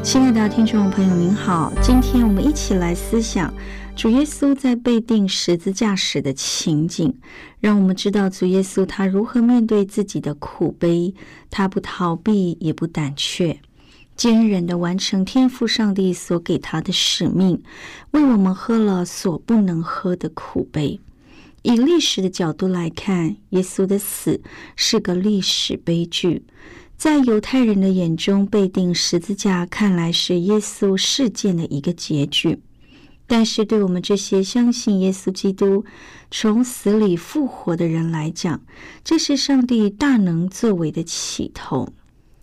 亲爱的听众朋友，您好，今天我们一起来思想主耶稣在被钉十字架时的情景，让我们知道主耶稣他如何面对自己的苦悲，他不逃避也不胆怯，坚忍的完成天父上帝所给他的使命，为我们喝了所不能喝的苦悲。以历史的角度来看，耶稣的死是个历史悲剧。在犹太人的眼中，被钉十字架看来是耶稣事件的一个结局。但是，对我们这些相信耶稣基督从死里复活的人来讲，这是上帝大能作为的起头。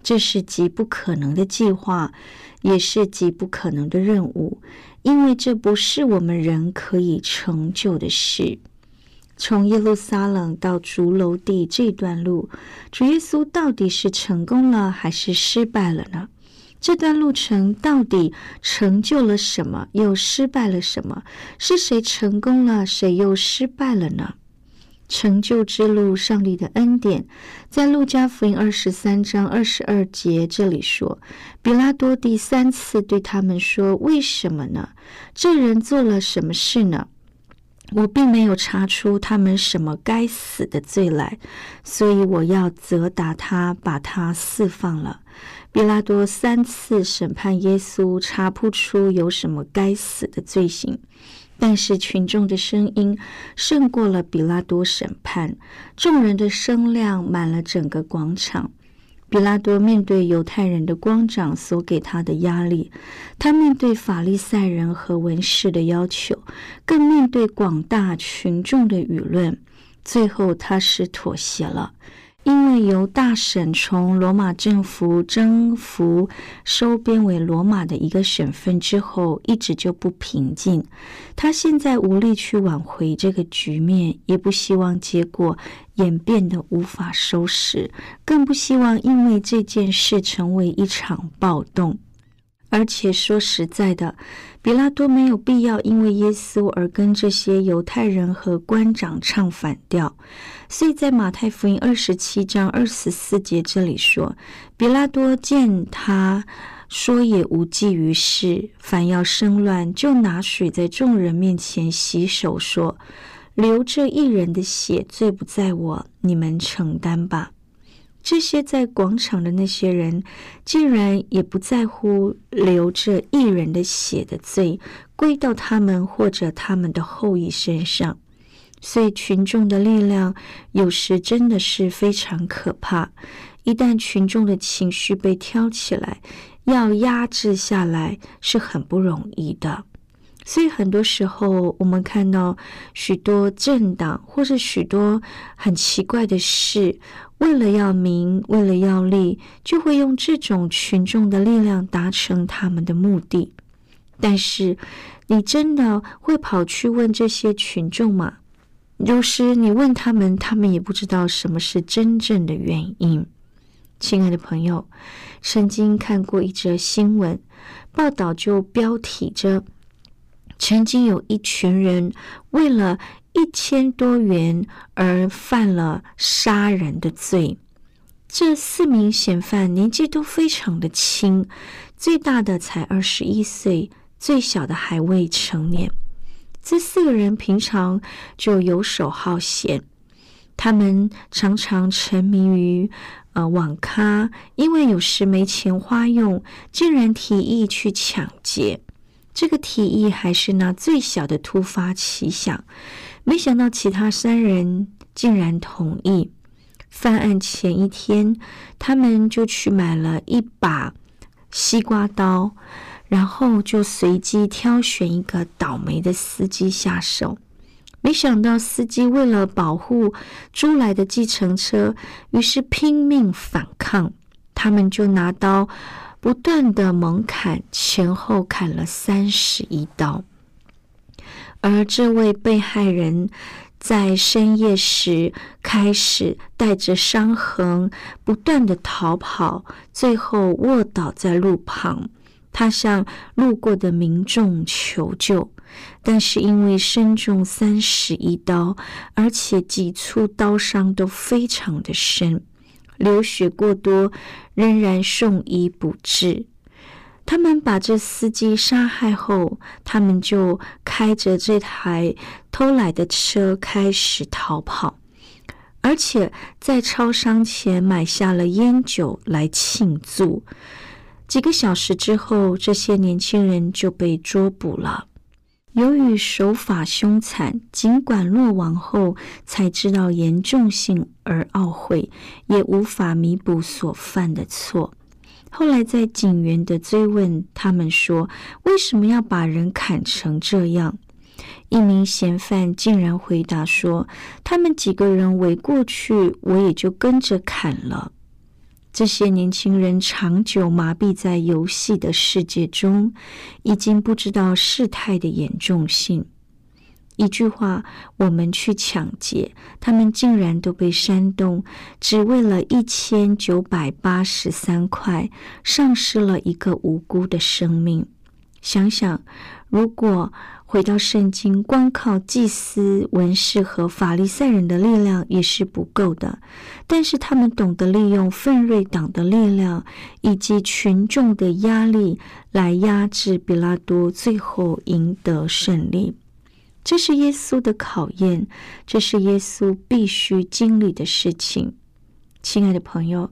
这是极不可能的计划，也是极不可能的任务，因为这不是我们人可以成就的事。从耶路撒冷到竹楼地这段路，主耶稣到底是成功了还是失败了呢？这段路程到底成就了什么，又失败了什么？是谁成功了，谁又失败了呢？成就之路，上帝的恩典，在路加福音二十三章二十二节这里说，比拉多第三次对他们说：“为什么呢？这人做了什么事呢？”我并没有查出他们什么该死的罪来，所以我要责打他，把他释放了。比拉多三次审判耶稣，查不出有什么该死的罪行，但是群众的声音胜过了比拉多审判，众人的声量满了整个广场。比拉多面对犹太人的光长所给他的压力，他面对法利赛人和文士的要求，更面对广大群众的舆论，最后他是妥协了。因为由大省从罗马政府征服收编为罗马的一个省份之后，一直就不平静。他现在无力去挽回这个局面，也不希望结果演变得无法收拾，更不希望因为这件事成为一场暴动。而且说实在的，比拉多没有必要因为耶稣而跟这些犹太人和官长唱反调。所以在马太福音二十七章二十四节这里说，比拉多见他说也无济于事，反要生乱，就拿水在众人面前洗手，说：“流这一人的血，罪不在我，你们承担吧。”这些在广场的那些人，竟然也不在乎流着一人的血的罪归到他们或者他们的后裔身上。所以，群众的力量有时真的是非常可怕。一旦群众的情绪被挑起来，要压制下来是很不容易的。所以，很多时候我们看到许多政党或者许多很奇怪的事，为了要名，为了要利，就会用这种群众的力量达成他们的目的。但是，你真的会跑去问这些群众吗？有时你问他们，他们也不知道什么是真正的原因。亲爱的朋友，曾经看过一则新闻报道，就标题着：曾经有一群人为了一千多元而犯了杀人的罪。这四名嫌犯年纪都非常的轻，最大的才二十一岁，最小的还未成年。这四个人平常就游手好闲，他们常常沉迷于呃网咖，因为有时没钱花用，竟然提议去抢劫。这个提议还是那最小的突发奇想，没想到其他三人竟然同意。犯案前一天，他们就去买了一把西瓜刀，然后就随机挑选一个倒霉的司机下手。没想到司机为了保护租来的计程车，于是拼命反抗。他们就拿刀不断的猛砍，前后砍了三十一刀。而这位被害人。在深夜时，开始带着伤痕不断的逃跑，最后卧倒在路旁。他向路过的民众求救，但是因为身中三十一刀，而且几处刀伤都非常的深，流血过多，仍然送医不治。他们把这司机杀害后，他们就开着这台偷来的车开始逃跑，而且在超商前买下了烟酒来庆祝。几个小时之后，这些年轻人就被捉捕了。由于手法凶残，尽管落网后才知道严重性而懊悔，也无法弥补所犯的错。后来，在警员的追问，他们说：“为什么要把人砍成这样？”一名嫌犯竟然回答说：“他们几个人围过去，我也就跟着砍了。”这些年轻人长久麻痹在游戏的世界中，已经不知道事态的严重性。一句话，我们去抢劫，他们竟然都被煽动，只为了一千九百八十三块，丧失了一个无辜的生命。想想，如果回到圣经，光靠祭司、文士和法利赛人的力量也是不够的，但是他们懂得利用奋锐党的力量以及群众的压力来压制比拉多，最后赢得胜利。这是耶稣的考验，这是耶稣必须经历的事情。亲爱的朋友，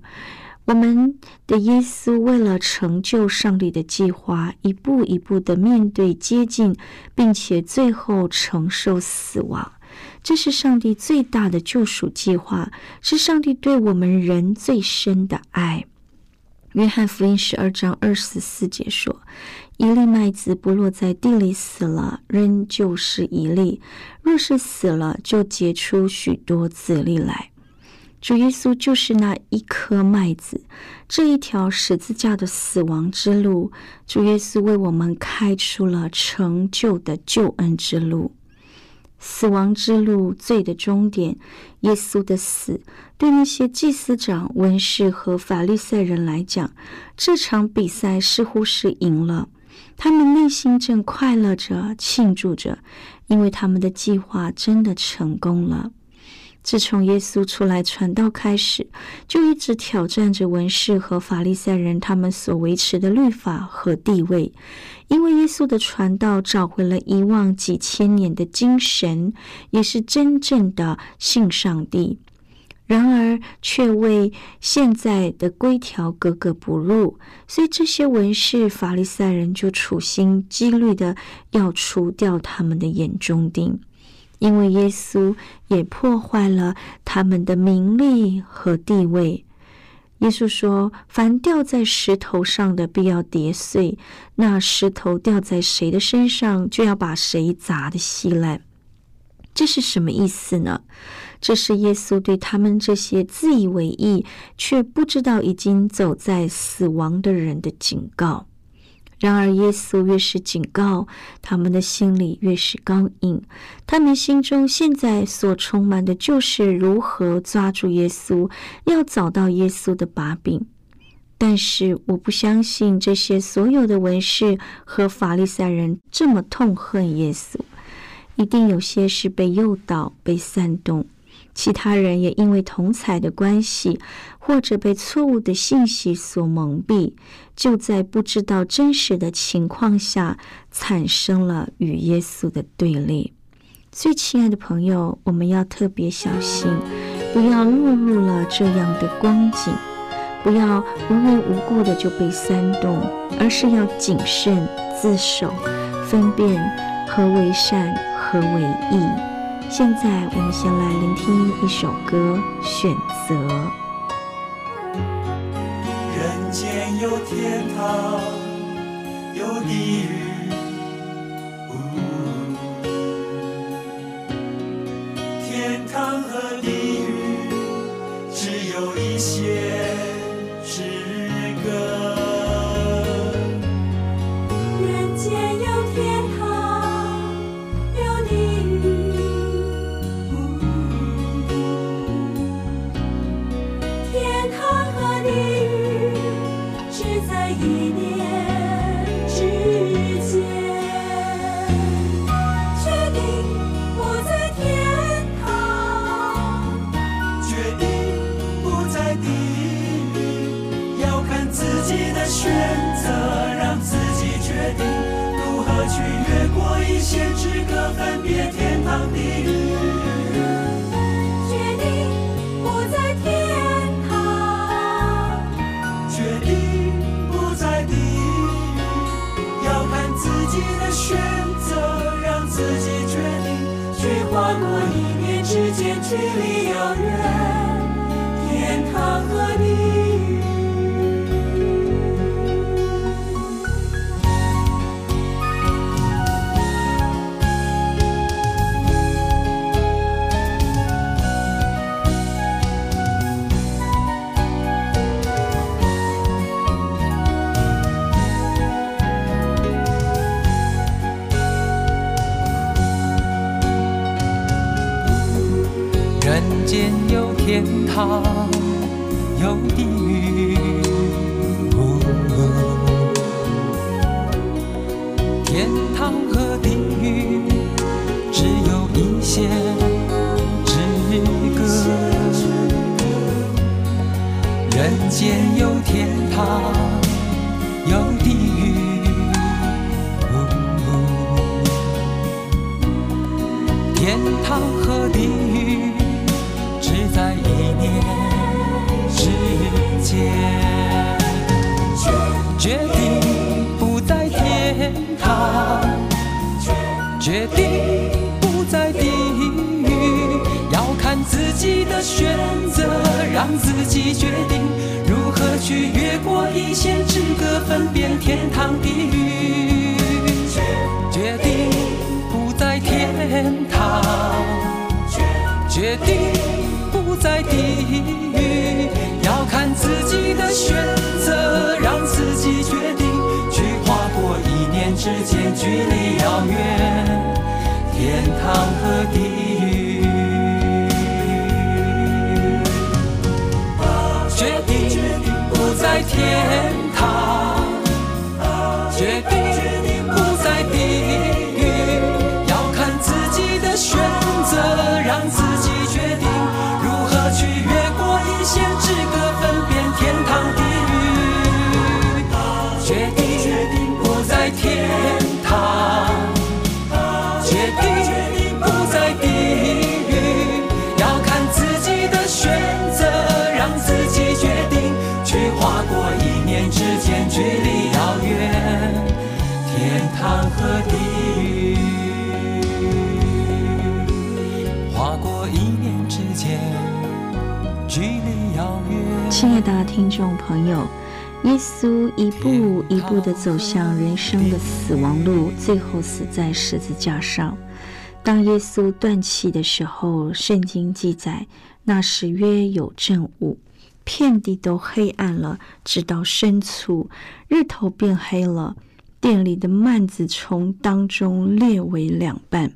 我们的耶稣为了成就上帝的计划，一步一步的面对、接近，并且最后承受死亡。这是上帝最大的救赎计划，是上帝对我们人最深的爱。约翰福音十二章二十四节说。一粒麦子不落在地里死了，仍旧是一粒；若是死了，就结出许多子粒来。主耶稣就是那一颗麦子，这一条十字架的死亡之路，主耶稣为我们开出了成就的救恩之路。死亡之路，罪的终点，耶稣的死，对那些祭司长、文士和法利赛人来讲，这场比赛似乎是赢了。他们内心正快乐着，庆祝着，因为他们的计划真的成功了。自从耶稣出来传道开始，就一直挑战着文士和法利赛人他们所维持的律法和地位。因为耶稣的传道找回了遗忘几千年的精神，也是真正的信上帝。然而，却为现在的规条格格不入，所以这些文士、法利赛人就处心积虑的要除掉他们的眼中钉，因为耶稣也破坏了他们的名利和地位。耶稣说：“凡掉在石头上的，必要跌碎；那石头掉在谁的身上，就要把谁砸得稀烂。”这是什么意思呢？这是耶稣对他们这些自以为意却不知道已经走在死亡的人的警告。然而，耶稣越是警告，他们的心里越是刚硬。他们心中现在所充满的就是如何抓住耶稣，要找到耶稣的把柄。但是，我不相信这些所有的文士和法利赛人这么痛恨耶稣，一定有些是被诱导、被煽动。其他人也因为同才的关系，或者被错误的信息所蒙蔽，就在不知道真实的情况下，产生了与耶稣的对立。所以，亲爱的朋友，我们要特别小心，不要落入了这样的光景，不要无缘无故的就被煽动，而是要谨慎自守，分辨何为善，何为义。现在我们先来聆听一首歌，《选择》。人间有天堂，有地狱。天堂和地一念之间，决定不在天堂，决定不在地狱，要看自己的选择，让自己决定如何去越过一线之隔，分别天堂地狱。距离遥远天堂决定不在地狱，要看自己的选择，让自己决定如何去越过一线之隔，分辨天堂地狱。决定不在天堂，决定不。在地狱，要看自己的选择，让自己决定之间距离遥远，天堂和地狱。决定不在天堂，决定的听众朋友，耶稣一步一步地走向人生的死亡路，最后死在十字架上。当耶稣断气的时候，圣经记载，那时约有正午，遍地都黑暗了，直到深处，日头变黑了，店里的幔子从当中裂为两半。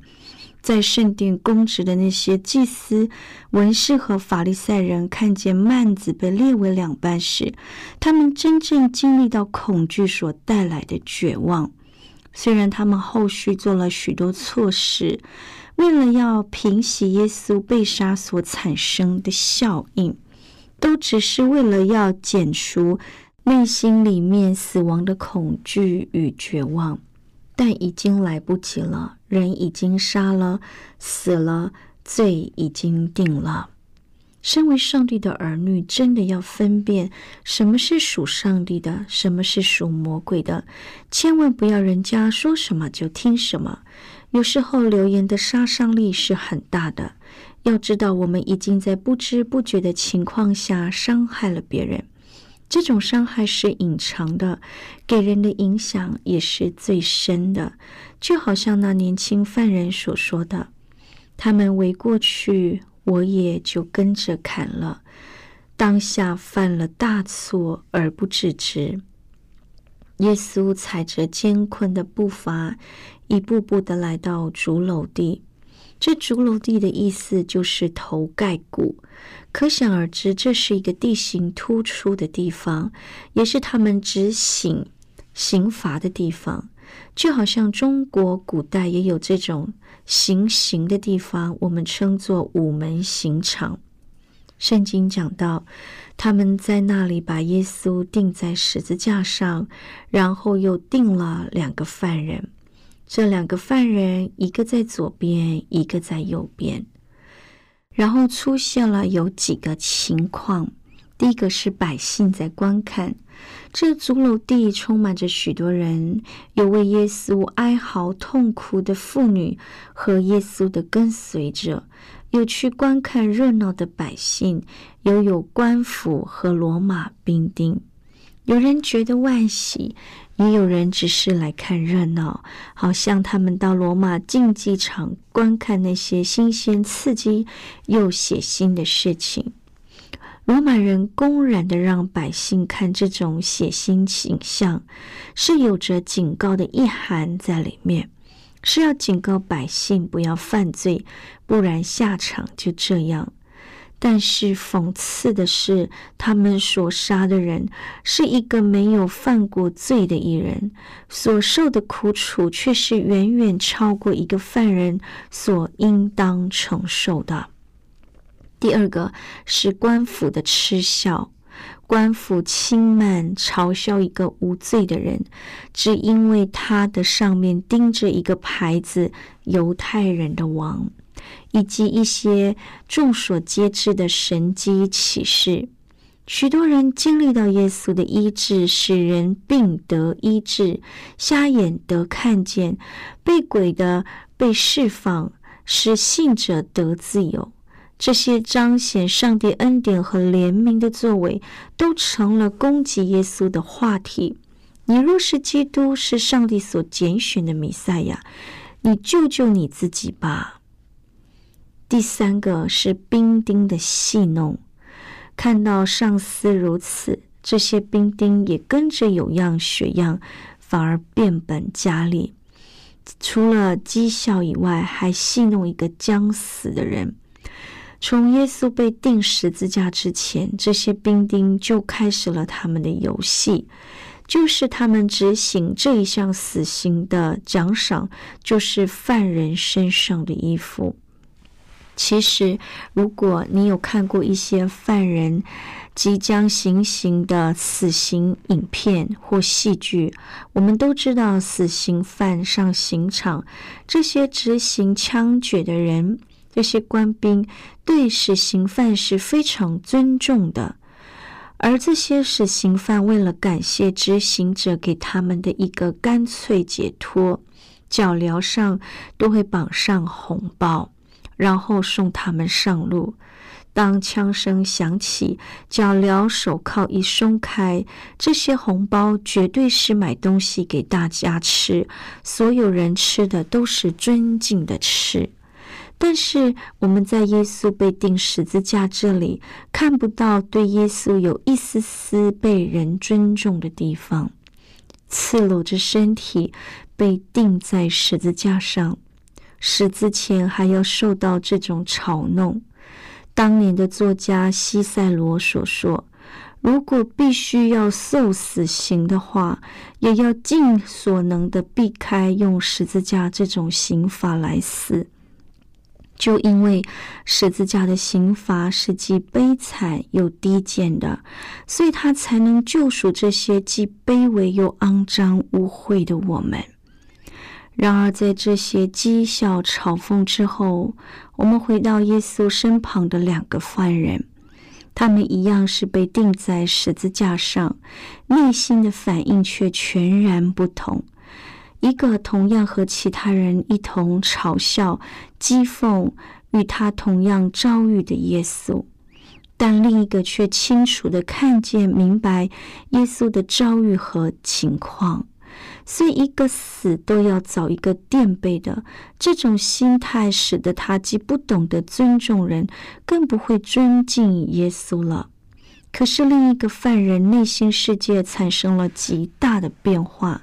在圣殿供职的那些祭司、文士和法利赛人看见幔子被裂为两半时，他们真正经历到恐惧所带来的绝望。虽然他们后续做了许多措施，为了要平息耶稣被杀所产生的效应，都只是为了要减除内心里面死亡的恐惧与绝望。但已经来不及了，人已经杀了，死了，罪已经定了。身为上帝的儿女，真的要分辨什么是属上帝的，什么是属魔鬼的。千万不要人家说什么就听什么。有时候流言的杀伤力是很大的。要知道，我们已经在不知不觉的情况下伤害了别人。这种伤害是隐藏的，给人的影响也是最深的。就好像那年轻犯人所说的：“他们围过去。”我也就跟着砍了，当下犯了大错而不自知。耶稣踩着艰困的步伐，一步步的来到竹篓地。这竹篓地的意思就是头盖骨，可想而知，这是一个地形突出的地方，也是他们执行刑罚的地方。就好像中国古代也有这种行刑的地方，我们称作午门刑场。圣经讲到，他们在那里把耶稣钉在十字架上，然后又钉了两个犯人。这两个犯人，一个在左边，一个在右边。然后出现了有几个情况。第一个是百姓在观看。这竹楼地充满着许多人，有为耶稣哀嚎痛哭的妇女和耶稣的跟随者，有去观看热闹的百姓，又有官府和罗马兵丁。有人觉得万喜，也有人只是来看热闹，好像他们到罗马竞技场观看那些新鲜刺激又血腥的事情。罗马人公然的让百姓看这种血腥景象，是有着警告的意涵在里面，是要警告百姓不要犯罪，不然下场就这样。但是讽刺的是，他们所杀的人是一个没有犯过罪的艺人，所受的苦楚却是远远超过一个犯人所应当承受的。第二个是官府的嗤笑，官府轻慢嘲笑一个无罪的人，只因为他的上面钉着一个牌子“犹太人的王”，以及一些众所皆知的神迹启示。许多人经历到耶稣的医治，使人病得医治，瞎眼得看见，被鬼的被释放，使信者得自由。这些彰显上帝恩典和怜悯的作为，都成了攻击耶稣的话题。你若是基督，是上帝所拣选的弥赛亚，你救救你自己吧。第三个是兵丁的戏弄，看到上司如此，这些兵丁也跟着有样学样，反而变本加厉。除了讥笑以外，还戏弄一个将死的人。从耶稣被钉十字架之前，这些兵丁就开始了他们的游戏，就是他们执行这一项死刑的奖赏，就是犯人身上的衣服。其实，如果你有看过一些犯人即将行刑的死刑影片或戏剧，我们都知道，死刑犯上刑场，这些执行枪决的人。这些官兵对死刑犯是非常尊重的，而这些死刑犯为了感谢执行者给他们的一个干脆解脱，脚镣上都会绑上红包，然后送他们上路。当枪声响起，脚镣手铐一松开，这些红包绝对是买东西给大家吃，所有人吃的都是尊敬的吃。但是我们在耶稣被钉十字架这里看不到对耶稣有一丝丝被人尊重的地方，赤裸着身体被钉在十字架上，死之前还要受到这种嘲弄。当年的作家西塞罗所说：“如果必须要受死刑的话，也要尽所能的避开用十字架这种刑罚来死。”就因为十字架的刑罚是既悲惨又低贱的，所以他才能救赎这些既卑微又肮脏污秽的我们。然而，在这些讥笑、嘲讽之后，我们回到耶稣身旁的两个犯人，他们一样是被钉在十字架上，内心的反应却全然不同。一个同样和其他人一同嘲笑、讥讽与他同样遭遇的耶稣，但另一个却清楚的看见、明白耶稣的遭遇和情况。所以，一个死都要找一个垫背的这种心态，使得他既不懂得尊重人，更不会尊敬耶稣了。可是，另一个犯人内心世界产生了极大的变化。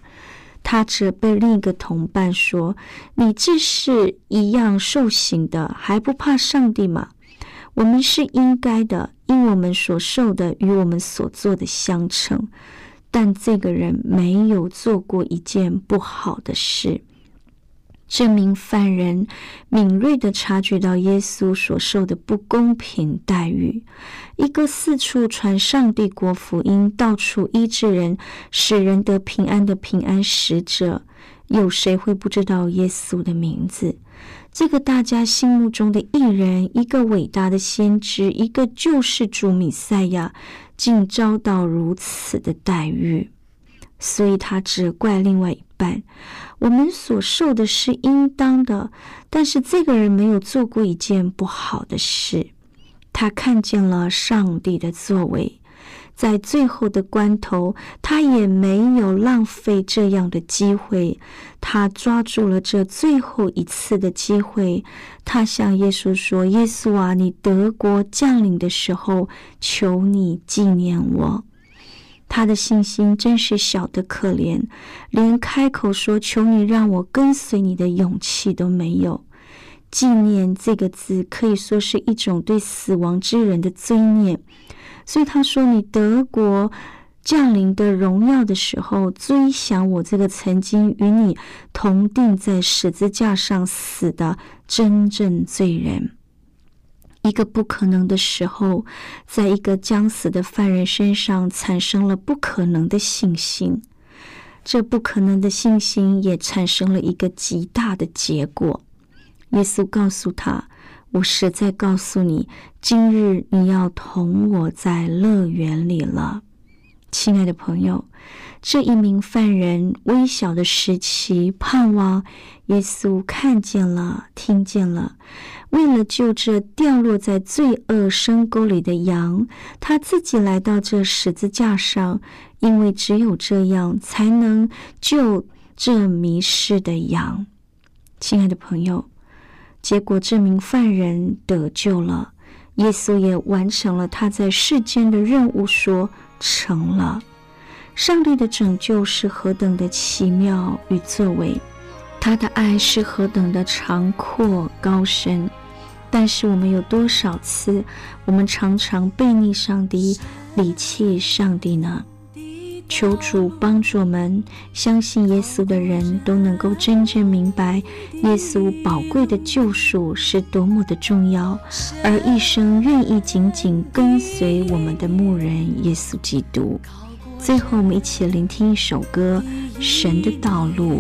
他责备另一个同伴说：“你这是一样受刑的，还不怕上帝吗？我们是应该的，因为我们所受的与我们所做的相称。”但这个人没有做过一件不好的事。这名犯人敏锐的察觉到耶稣所受的不公平待遇。一个四处传上帝国福音、到处医治人、使人得平安的平安使者，有谁会不知道耶稣的名字？这个大家心目中的艺人，一个伟大的先知，一个救世主米赛亚。竟遭到如此的待遇，所以他只怪另外一半：我们所受的是应当的，但是这个人没有做过一件不好的事。他看见了上帝的作为。在最后的关头，他也没有浪费这样的机会。他抓住了这最后一次的机会。他向耶稣说：“耶稣啊，你德国降临的时候，求你纪念我。”他的信心真是小得可怜，连开口说“求你让我跟随你”的勇气都没有。纪念这个字可以说是一种对死亡之人的追念。所以他说：“你德国降临的荣耀的时候，追想我这个曾经与你同定在十字架上死的真正罪人。一个不可能的时候，在一个将死的犯人身上产生了不可能的信心。这不可能的信心也产生了一个极大的结果。耶稣告诉他。”我实在告诉你，今日你要同我在乐园里了，亲爱的朋友。这一名犯人微小的时期盼望耶稣看见了、听见了，为了救这掉落在罪恶深沟里的羊，他自己来到这十字架上，因为只有这样才能救这迷失的羊。亲爱的朋友。结果，这名犯人得救了，耶稣也完成了他在世间的任务，说成了。上帝的拯救是何等的奇妙与作为，他的爱是何等的长阔高深。但是，我们有多少次，我们常常背逆上帝、离弃上帝呢？求主帮助我们，相信耶稣的人都能够真正明白耶稣宝贵的救赎是多么的重要，而一生愿意紧紧跟随我们的牧人耶稣基督。最后，我们一起聆听一首歌《神的道路》。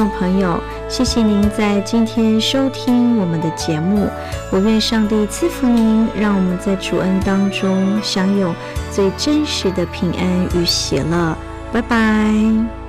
众朋友，谢谢您在今天收听我们的节目。我愿上帝赐福您，让我们在主恩当中享有最真实的平安与喜乐。拜拜！